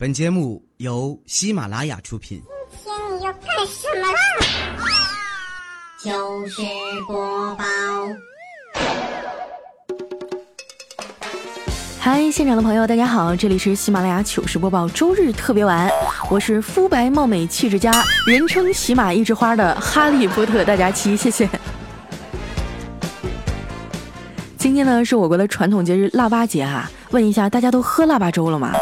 本节目由喜马拉雅出品。今天你要干什么啦？糗事播报。嗨，现场的朋友，大家好，这里是喜马拉雅糗事播报周日特别晚，我是肤白貌美、气质佳，人称喜马一枝花的哈利波特大家期，谢谢。今天呢是我国的传统节日腊八节啊，问一下大家都喝腊八粥了吗？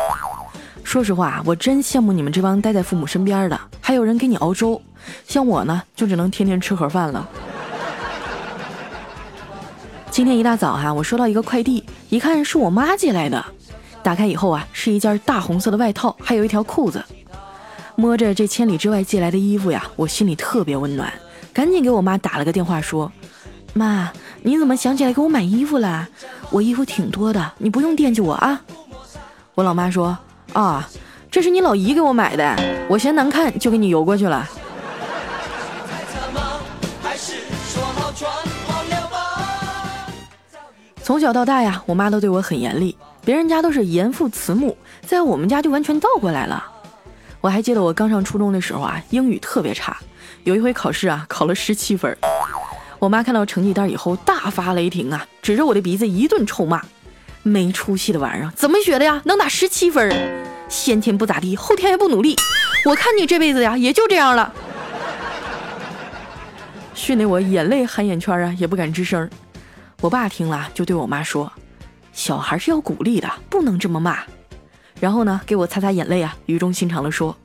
说实话，我真羡慕你们这帮待在父母身边的，还有人给你熬粥。像我呢，就只能天天吃盒饭了。今天一大早哈，我收到一个快递，一看是我妈寄来的。打开以后啊，是一件大红色的外套，还有一条裤子。摸着这千里之外寄来的衣服呀，我心里特别温暖，赶紧给我妈打了个电话，说：“妈，你怎么想起来给我买衣服了？我衣服挺多的，你不用惦记我啊。”我老妈说。啊，这是你老姨给我买的，我嫌难看就给你邮过去了。从小到大呀，我妈都对我很严厉，别人家都是严父慈母，在我们家就完全倒过来了。我还记得我刚上初中的时候啊，英语特别差，有一回考试啊，考了十七分。我妈看到成绩单以后大发雷霆啊，指着我的鼻子一顿臭骂。没出息的玩意儿，怎么学的呀？能打十七分？先天不咋地，后天也不努力。我看你这辈子呀，也就这样了。训得我眼泪含眼圈啊，也不敢吱声。我爸听了就对我妈说：“小孩是要鼓励的，不能这么骂。”然后呢，给我擦擦眼泪啊，语重心长地说：“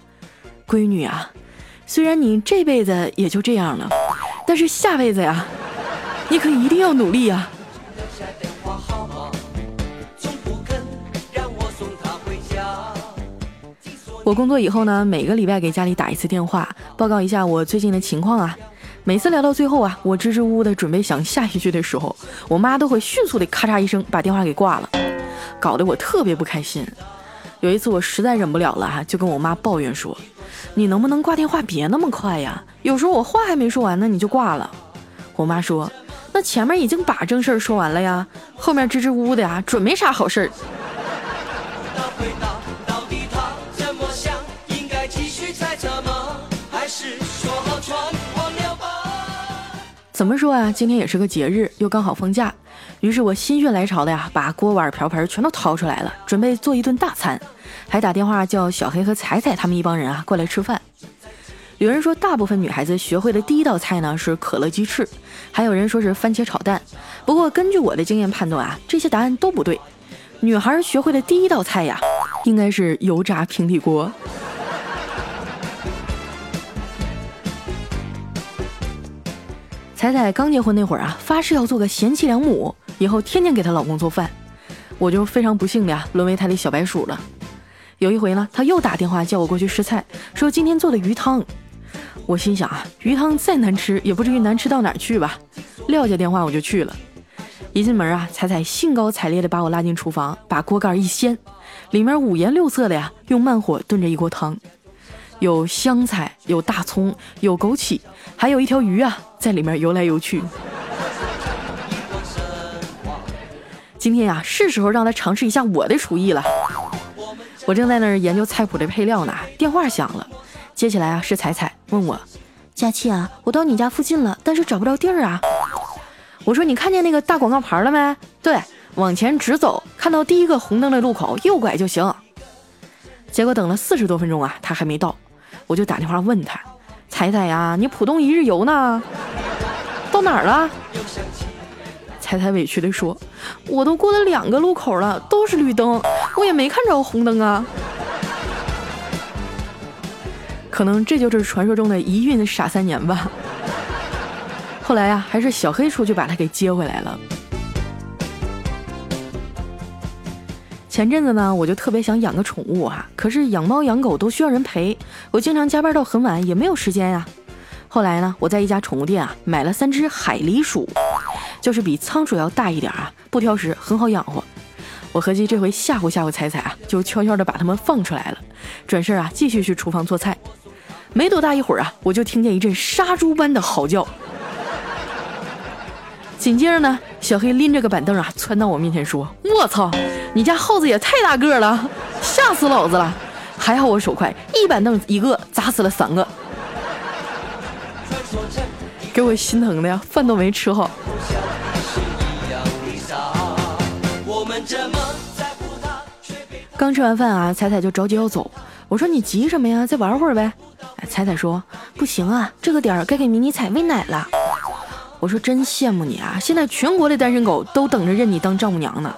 闺女啊，虽然你这辈子也就这样了，但是下辈子呀，你可一定要努力呀。”我工作以后呢，每个礼拜给家里打一次电话，报告一下我最近的情况啊。每次聊到最后啊，我支支吾吾的准备想下一句的时候，我妈都会迅速的咔嚓一声把电话给挂了，搞得我特别不开心。有一次我实在忍不了了哈，就跟我妈抱怨说：“你能不能挂电话别那么快呀？有时候我话还没说完呢，你就挂了。”我妈说：“那前面已经把正事儿说完了呀，后面支支吾吾的呀，准没啥好事儿。”怎么说啊？今天也是个节日，又刚好放假，于是我心血来潮的呀，把锅碗瓢盆全都掏出来了，准备做一顿大餐，还打电话叫小黑和彩彩他们一帮人啊过来吃饭。有人说，大部分女孩子学会的第一道菜呢是可乐鸡翅，还有人说是番茄炒蛋。不过根据我的经验判断啊，这些答案都不对。女孩学会的第一道菜呀，应该是油炸平底锅。彩彩刚结婚那会儿啊，发誓要做个贤妻良母，以后天天给她老公做饭。我就非常不幸的呀，沦为她的小白鼠了。有一回呢，她又打电话叫我过去试菜，说今天做的鱼汤。我心想啊，鱼汤再难吃也不至于难吃到哪儿去吧。撂下电话我就去了。一进门啊，彩彩兴高采烈的把我拉进厨房，把锅盖一掀，里面五颜六色的呀，用慢火炖着一锅汤。有香菜，有大葱，有枸杞，还有一条鱼啊，在里面游来游去。今天呀，是时候让他尝试一下我的厨艺了。我正在那儿研究菜谱的配料呢，电话响了，接起来啊，是彩彩问我：“佳琪啊，我到你家附近了，但是找不着地儿啊。”我说：“你看见那个大广告牌了没？对，往前直走，看到第一个红灯的路口右拐就行。”结果等了四十多分钟啊，他还没到。我就打电话问他：“彩彩呀，你浦东一日游呢？到哪儿了？”彩彩委屈地说：“我都过了两个路口了，都是绿灯，我也没看着红灯啊。”可能这就是传说中的一孕傻三年吧。后来呀，还是小黑出去把他给接回来了。前阵子呢，我就特别想养个宠物啊，可是养猫养狗都需要人陪，我经常加班到很晚，也没有时间呀。后来呢，我在一家宠物店啊买了三只海狸鼠，就是比仓鼠要大一点啊，不挑食，很好养活。我合计这回吓唬吓唬彩彩啊，就悄悄的把它们放出来了，转身啊继续去厨房做菜。没多大一会儿啊，我就听见一阵杀猪般的嚎叫，紧接着呢，小黑拎着个板凳啊窜到我面前说：“我操！”你家耗子也太大个了，吓死老子了！还好我手快，一板凳一个砸死了三个，给我心疼的呀，饭都没吃好。刚吃完饭啊，彩彩就着急要走。我说你急什么呀？再玩会儿呗。彩彩说不行啊，这个点儿该给迷你彩喂奶了。我说真羡慕你啊，现在全国的单身狗都等着认你当丈母娘呢。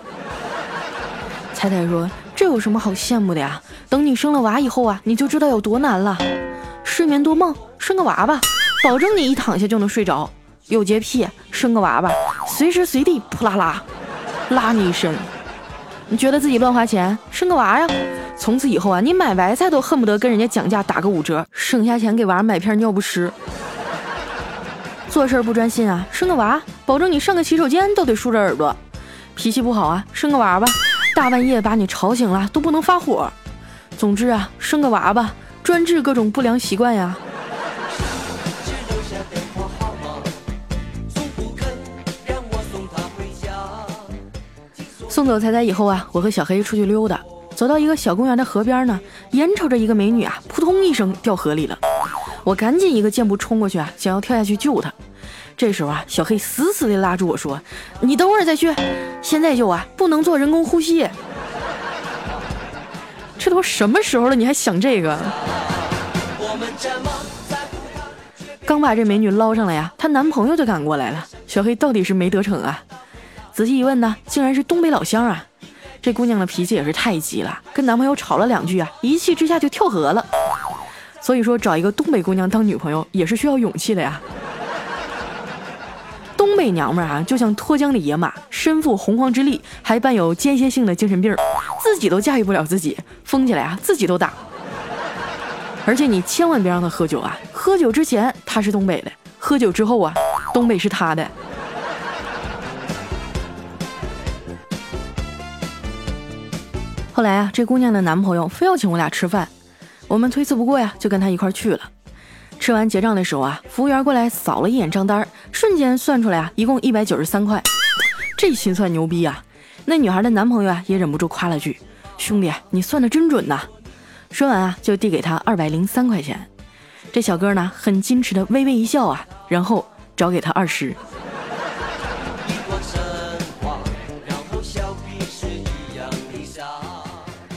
太太说这有什么好羡慕的呀？等你生了娃以后啊，你就知道有多难了。睡眠多梦，生个娃吧，保证你一躺下就能睡着。有洁癖，生个娃吧，随时随地扑啦啦拉你一身。你觉得自己乱花钱，生个娃呀？从此以后啊，你买白菜都恨不得跟人家讲价打个五折，省下钱给娃买片尿不湿。做事不专心啊，生个娃，保证你上个洗手间都得竖着耳朵。脾气不好啊，生个娃吧，大半夜把你吵醒了都不能发火。总之啊，生个娃吧，专治各种不良习惯呀。送走彩彩以后啊，我和小黑出去溜达，走到一个小公园的河边呢，眼瞅着一个美女啊，扑通一声掉河里了。我赶紧一个箭步冲过去啊，想要跳下去救她。这时候啊，小黑死死地拉住我说：“你等会儿再去，现在救啊，不能做人工呼吸。”这都什么时候了，你还想这个？刚把这美女捞上来呀，她男朋友就赶过来了。小黑到底是没得逞啊？仔细一问呢，竟然是东北老乡啊！这姑娘的脾气也是太急了，跟男朋友吵了两句啊，一气之下就跳河了。所以说，找一个东北姑娘当女朋友也是需要勇气的呀。这娘们儿啊，就像脱缰的野马，身负洪荒之力，还伴有间歇性的精神病，自己都驾驭不了自己，疯起来啊，自己都打。而且你千万别让她喝酒啊！喝酒之前她是东北的，喝酒之后啊，东北是她的。后来啊，这姑娘的男朋友非要请我俩吃饭，我们推辞不过呀，就跟他一块去了。吃完结账的时候啊，服务员过来扫了一眼账单，瞬间算出来啊，一共一百九十三块。这心算牛逼啊！那女孩的男朋友啊，也忍不住夸了句：“兄弟，你算的真准呐！”说完啊，就递给他二百零三块钱。这小哥呢，很矜持的微微一笑啊，然后找给他二十。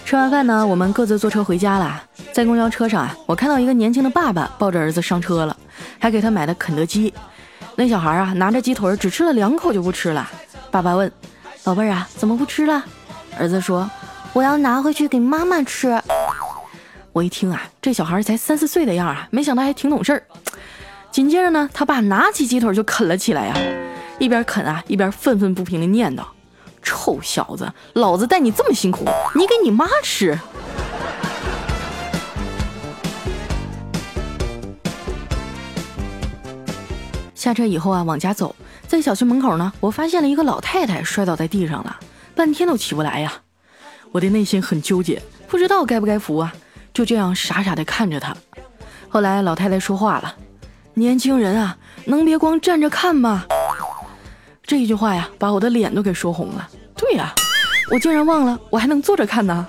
吃完饭呢，我们各自坐车回家了。在公交车上啊，我看到一个年轻的爸爸抱着儿子上车了，还给他买了肯德基。那小孩啊，拿着鸡腿只吃了两口就不吃了。爸爸问：“宝贝儿啊，怎么不吃了？”儿子说：“我要拿回去给妈妈吃。”我一听啊，这小孩才三四岁的样啊，没想到还挺懂事儿。紧接着呢，他爸拿起鸡腿就啃了起来呀，一边啃啊，一边愤愤不平地念叨。臭小子，老子带你这么辛苦，你给你妈吃。下车以后啊，往家走，在小区门口呢，我发现了一个老太太摔倒在地上了，半天都起不来呀。我的内心很纠结，不知道该不该扶啊，就这样傻傻的看着她。后来老太太说话了：“年轻人啊，能别光站着看吗？”这一句话呀，把我的脸都给说红了。对呀，我竟然忘了，我还能坐着看呢。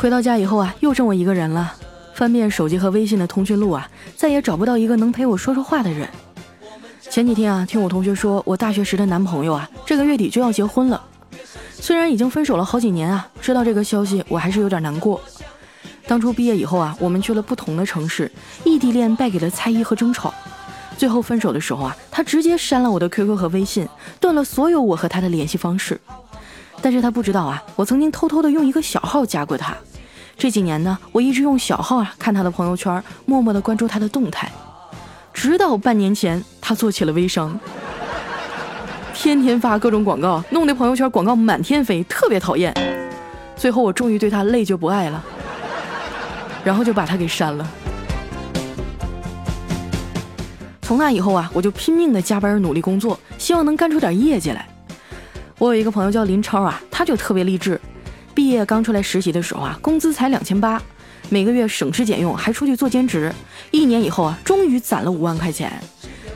回到家以后啊，又剩我一个人了。翻遍手机和微信的通讯录啊，再也找不到一个能陪我说说话的人。前几天啊，听我同学说，我大学时的男朋友啊，这个月底就要结婚了。虽然已经分手了好几年啊，知道这个消息，我还是有点难过。当初毕业以后啊，我们去了不同的城市，异地恋败给了猜疑和争吵，最后分手的时候啊，他直接删了我的 QQ 和微信，断了所有我和他的联系方式。但是他不知道啊，我曾经偷偷的用一个小号加过他。这几年呢，我一直用小号啊看他的朋友圈，默默的关注他的动态。直到半年前，他做起了微商，天天发各种广告，弄得朋友圈广告满天飞，特别讨厌。最后我终于对他累就不爱了。然后就把他给删了。从那以后啊，我就拼命的加班努力工作，希望能干出点业绩来。我有一个朋友叫林超啊，他就特别励志。毕业刚出来实习的时候啊，工资才两千八，每个月省吃俭用，还出去做兼职。一年以后啊，终于攒了五万块钱，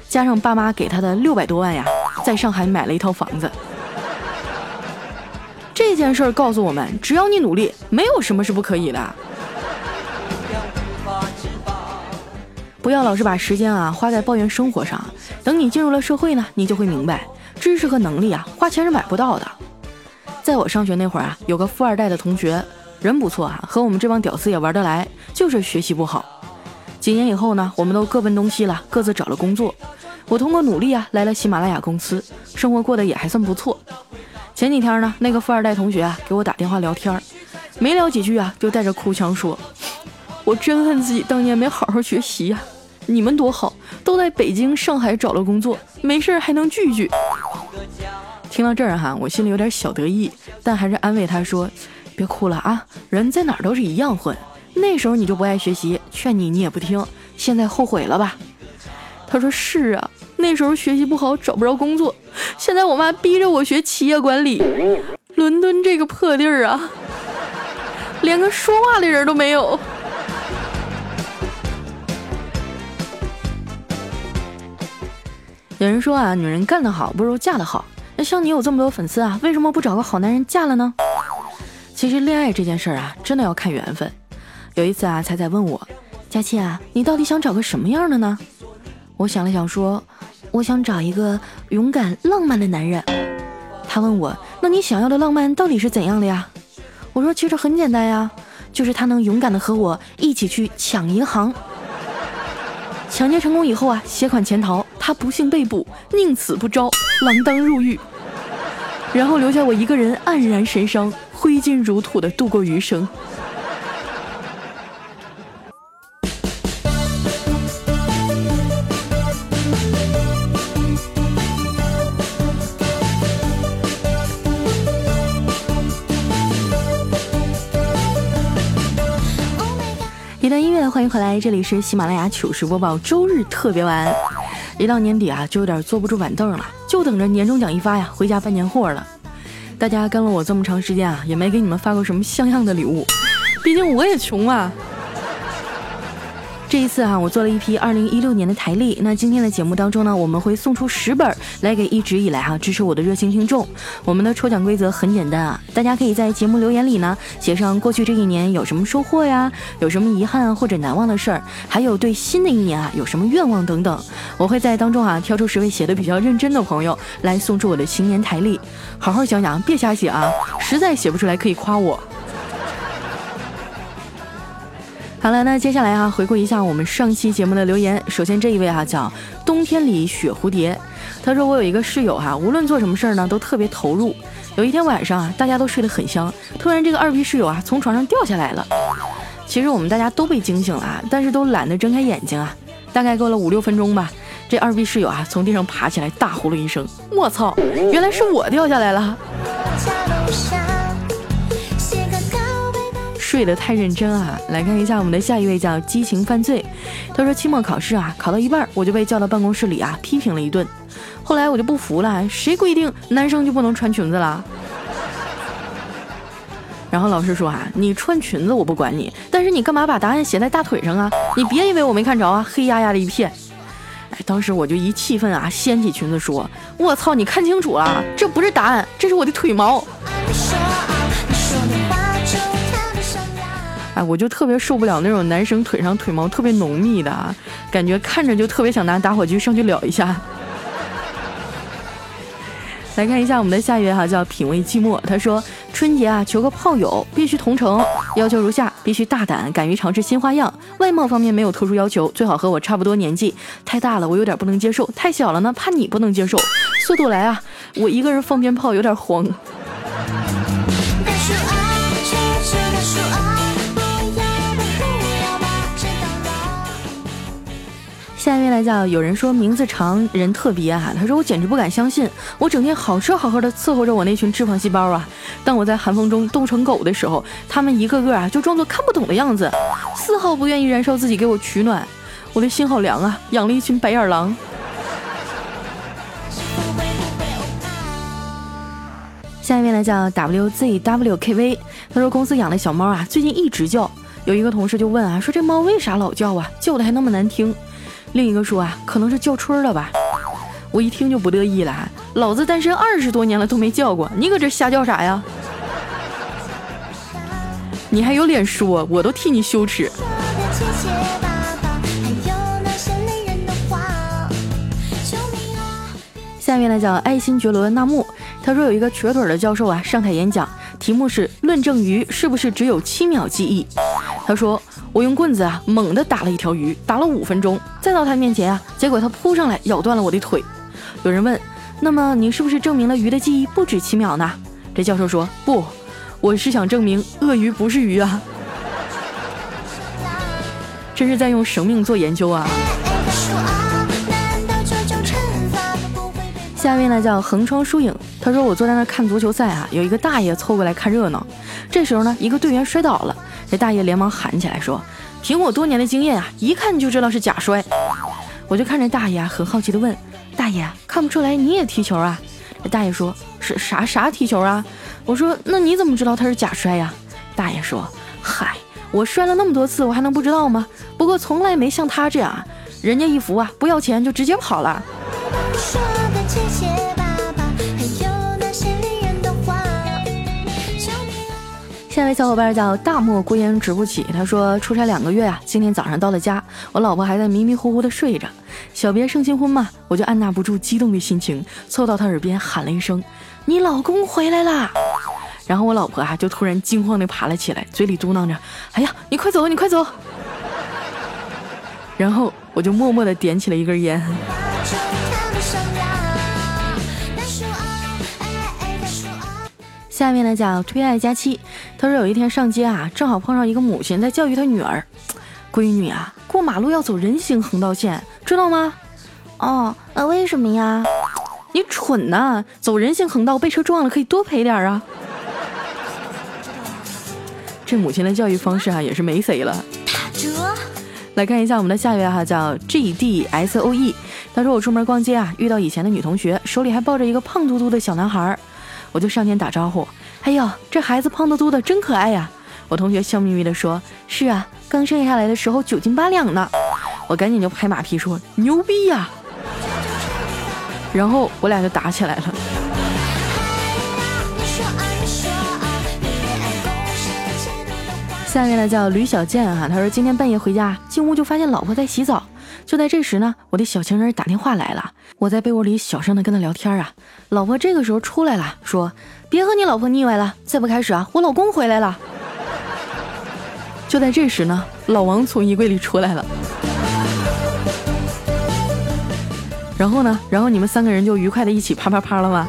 加上爸妈给他的六百多万呀，在上海买了一套房子。这件事儿告诉我们，只要你努力，没有什么是不可以的。不要老是把时间啊花在抱怨生活上，等你进入了社会呢，你就会明白，知识和能力啊，花钱是买不到的。在我上学那会儿啊，有个富二代的同学，人不错啊，和我们这帮屌丝也玩得来，就是学习不好。几年以后呢，我们都各奔东西了，各自找了工作。我通过努力啊，来了喜马拉雅公司，生活过得也还算不错。前几天呢，那个富二代同学啊，给我打电话聊天，没聊几句啊，就带着哭腔说：“我真恨自己当年没好好学习呀。”你们多好，都在北京、上海找了工作，没事还能聚聚。听到这儿哈，我心里有点小得意，但还是安慰他说：“别哭了啊，人在哪儿都是一样混。那时候你就不爱学习，劝你你也不听，现在后悔了吧？”他说：“是啊，那时候学习不好，找不着工作。现在我妈逼着我学企业管理，伦敦这个破地儿啊，连个说话的人都没有。”有人说啊，女人干得好不如嫁得好。那像你有这么多粉丝啊，为什么不找个好男人嫁了呢？其实恋爱这件事儿啊，真的要看缘分。有一次啊，彩彩问我，佳琪啊，你到底想找个什么样的呢？我想了想说，我想找一个勇敢浪漫的男人。他问我，那你想要的浪漫到底是怎样的呀？我说其实很简单呀，就是他能勇敢的和我一起去抢银行。抢劫成功以后啊，携款潜逃，他不幸被捕，宁死不招，锒铛入狱，然后留下我一个人黯然神伤，挥金如土的度过余生。一段音乐，欢迎回来，这里是喜马拉雅糗事播报周日特别晚。一到年底啊，就有点坐不住板凳了，就等着年终奖一发呀，回家办年货了。大家跟了我这么长时间啊，也没给你们发过什么像样的礼物，毕竟我也穷啊。这一次哈，我做了一批二零一六年的台历。那今天的节目当中呢，我们会送出十本来给一直以来哈支持我的热心听众。我们的抽奖规则很简单啊，大家可以在节目留言里呢写上过去这一年有什么收获呀，有什么遗憾或者难忘的事儿，还有对新的一年啊有什么愿望等等。我会在当中啊挑出十位写的比较认真的朋友来送出我的新年台历。好好想想，别瞎写啊，实在写不出来可以夸我。好了，那接下来啊，回顾一下我们上期节目的留言。首先这一位哈叫冬天里雪蝴蝶，他说我有一个室友哈，无论做什么事儿呢都特别投入。有一天晚上啊，大家都睡得很香，突然这个二逼室友啊从床上掉下来了。其实我们大家都被惊醒了，但是都懒得睁开眼睛啊。大概过了五六分钟吧，这二逼室友啊从地上爬起来，大呼了一声：“我操，原来是我掉下来了。”睡得太认真啊！来看一下我们的下一位叫激情犯罪，他说期末考试啊考到一半我就被叫到办公室里啊批评了一顿，后来我就不服了，谁规定男生就不能穿裙子了？然后老师说啊你穿裙子我不管你，但是你干嘛把答案写在大腿上啊？你别以为我没看着啊，黑压压的一片。哎，当时我就一气愤啊，掀起裙子说：“我操，你看清楚了，这不是答案，这是我的腿毛。”哎，我就特别受不了那种男生腿上腿毛特别浓密的，感觉看着就特别想拿打火机上去燎一下。来看一下我们的下一位哈，叫品味寂寞。他说春节啊，求个炮友，必须同城，要求如下：必须大胆，敢于尝试新花样。外貌方面没有特殊要求，最好和我差不多年纪。太大了我有点不能接受，太小了呢怕你不能接受。速度来啊，我一个人放鞭炮有点慌。下一位来叫，有人说名字长人特别啊，他说我简直不敢相信，我整天好吃好喝的伺候着我那群脂肪细胞啊，当我在寒风中冻成狗的时候，他们一个个啊就装作看不懂的样子，丝毫不愿意燃烧自己给我取暖，我的心好凉啊，养了一群白眼狼。下一位来叫 WZWKV，他说公司养的小猫啊，最近一直叫，有一个同事就问啊，说这猫为啥老叫啊，叫的还那么难听。另一个说啊，可能是叫春了吧。我一听就不乐意了，老子单身二十多年了都没叫过，你搁这瞎叫啥呀？你还有脸说？我都替你羞耻。下面呢叫爱新觉罗纳木，他说有一个瘸腿的教授啊上台演讲，题目是论证鱼是不是只有七秒记忆。他说我用棍子啊猛地打了一条鱼，打了五分钟，再到他面前啊，结果他扑上来咬断了我的腿。有人问，那么你是不是证明了鱼的记忆不止七秒呢？这教授说不，我是想证明鳄鱼不是鱼啊。这是在用生命做研究啊。下面呢叫横窗疏影，他说我坐在那看足球赛啊，有一个大爷凑过来看热闹。这时候呢，一个队员摔倒了，这大爷连忙喊起来说：“凭我多年的经验啊，一看就知道是假摔。”我就看着大爷啊，很好奇的问：“大爷，看不出来你也踢球啊？”这大爷说：“是啥啥踢球啊？”我说：“那你怎么知道他是假摔呀？”大爷说：“嗨，我摔了那么多次，我还能不知道吗？不过从来没像他这样，人家一扶啊，不要钱就直接跑了。”下一位小伙伴叫大漠孤烟直不起，他说出差两个月啊，今天早上到了家，我老婆还在迷迷糊糊的睡着。小别胜新婚嘛，我就按捺不住激动的心情，凑到她耳边喊了一声：“你老公回来啦！”然后我老婆啊就突然惊慌的爬了起来，嘴里嘟囔着：“哎呀，你快走，你快走！”然后我就默默的点起了一根烟。下面呢叫推爱佳期，他说有一天上街啊，正好碰上一个母亲在教育他女儿：“闺女啊，过马路要走人行横道线，知道吗？”“哦，那为什么呀？”“你蠢呐，走人行横道被车撞了可以多赔点啊。”这母亲的教育方式啊也是没谁了。打折来看一下我们的下一位哈，叫 G D S O E，他说我出门逛街啊，遇到以前的女同学，手里还抱着一个胖嘟嘟的小男孩。我就上前打招呼，哎呦，这孩子胖嘟嘟的，真可爱呀！我同学笑眯眯地说：“是啊，刚生下来的时候九斤八两呢。”我赶紧就拍马屁说：“牛逼呀！”然后我俩就打起来了。下面呢叫吕小健哈，他说今天半夜回家，进屋就发现老婆在洗澡。就在这时呢，我的小情人打电话来了。我在被窝里小声的跟他聊天啊。老婆这个时候出来了，说：“别和你老婆腻歪了，再不开始啊，我老公回来了。”就在这时呢，老王从衣柜里出来了。然后呢，然后你们三个人就愉快的一起啪啪啪了吗？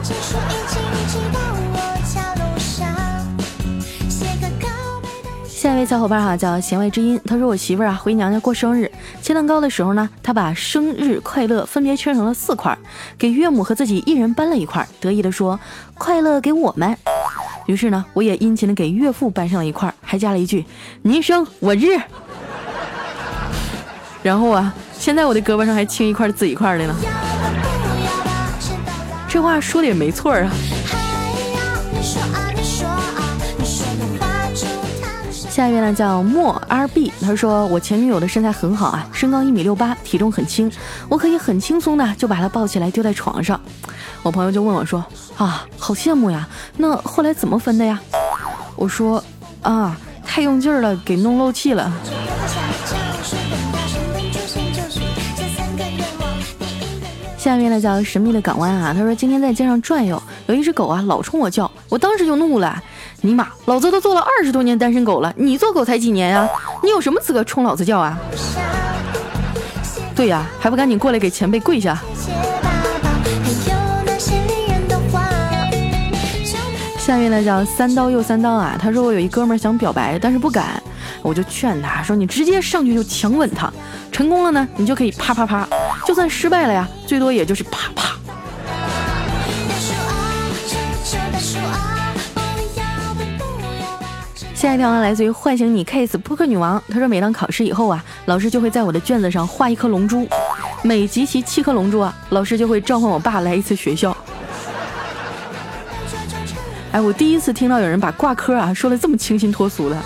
下一位小伙伴哈叫弦外之音，他说我媳妇儿啊回娘家过生日，切蛋糕的时候呢，他把生日快乐分别切成了四块，给岳母和自己一人搬了一块，得意的说快乐给我们。于是呢，我也殷勤的给岳父搬上了一块，还加了一句您生我日。然后啊，现在我的胳膊上还青一块紫一块的呢。这话说的也没错啊。下一位呢叫莫 R B，他说我前女友的身材很好啊，身高一米六八，体重很轻，我可以很轻松的就把她抱起来丢在床上。我朋友就问我说啊，好羡慕呀，那后来怎么分的呀？我说啊，太用劲了，给弄漏气了。下面呢叫神秘的港湾啊，他说今天在街上转悠，有一只狗啊老冲我叫，我当时就怒了。尼玛，老子都做了二十多年单身狗了，你做狗才几年呀？你有什么资格冲老子叫啊？对呀，还不赶紧过来给前辈跪下！下面呢叫三刀又三刀啊，他说我有一哥们想表白，但是不敢，我就劝他说你直接上去就强吻他，成功了呢，你就可以啪啪啪；就算失败了呀，最多也就是啪啪。下一条呢，来自于唤醒你 case 扑克女王。她说，每当考试以后啊，老师就会在我的卷子上画一颗龙珠，每集齐七颗龙珠啊，老师就会召唤我爸来一次学校。哎，我第一次听到有人把挂科啊说的这么清新脱俗的。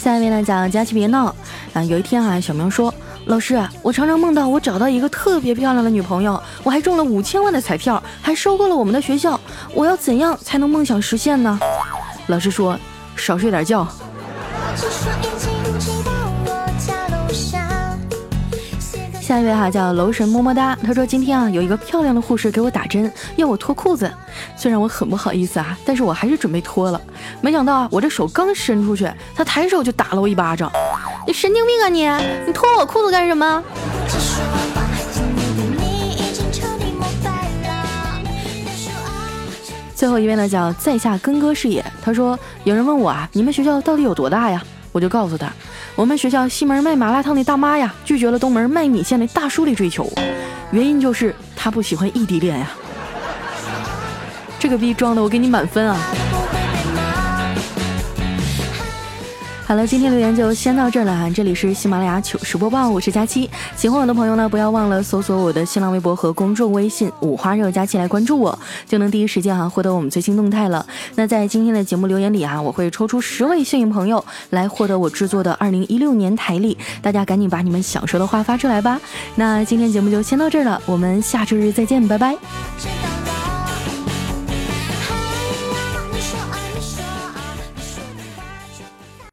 下一位呢，讲佳琪别闹啊。有一天啊，小明说。老师，我常常梦到我找到一个特别漂亮的女朋友，我还中了五千万的彩票，还收购了我们的学校，我要怎样才能梦想实现呢？老师说，少睡点觉。下一位哈叫楼神么么哒，他说今天啊有一个漂亮的护士给我打针，要我脱裤子。虽然我很不好意思啊，但是我还是准备脱了。没想到啊，我这手刚伸出去，他抬手就打了我一巴掌。你神经病啊你！你脱我裤子干什么？最后一位呢叫在下根哥是也，他说有人问我啊，你们学校到底有多大呀？我就告诉他。我们学校西门卖麻辣烫的大妈呀，拒绝了东门卖米线的大叔的追求，原因就是他不喜欢异地恋呀。这个逼装的，我给你满分啊！好了，今天留言就先到这儿了啊！这里是喜马拉雅糗事播报，我是佳期。喜欢我的朋友呢，不要忘了搜索我的新浪微博和公众微信“五花肉佳期”来关注我，就能第一时间哈获得我们最新动态了。那在今天的节目留言里啊，我会抽出十位幸运朋友来获得我制作的二零一六年台历，大家赶紧把你们想说的话发出来吧。那今天节目就先到这儿了，我们下周日再见，拜拜。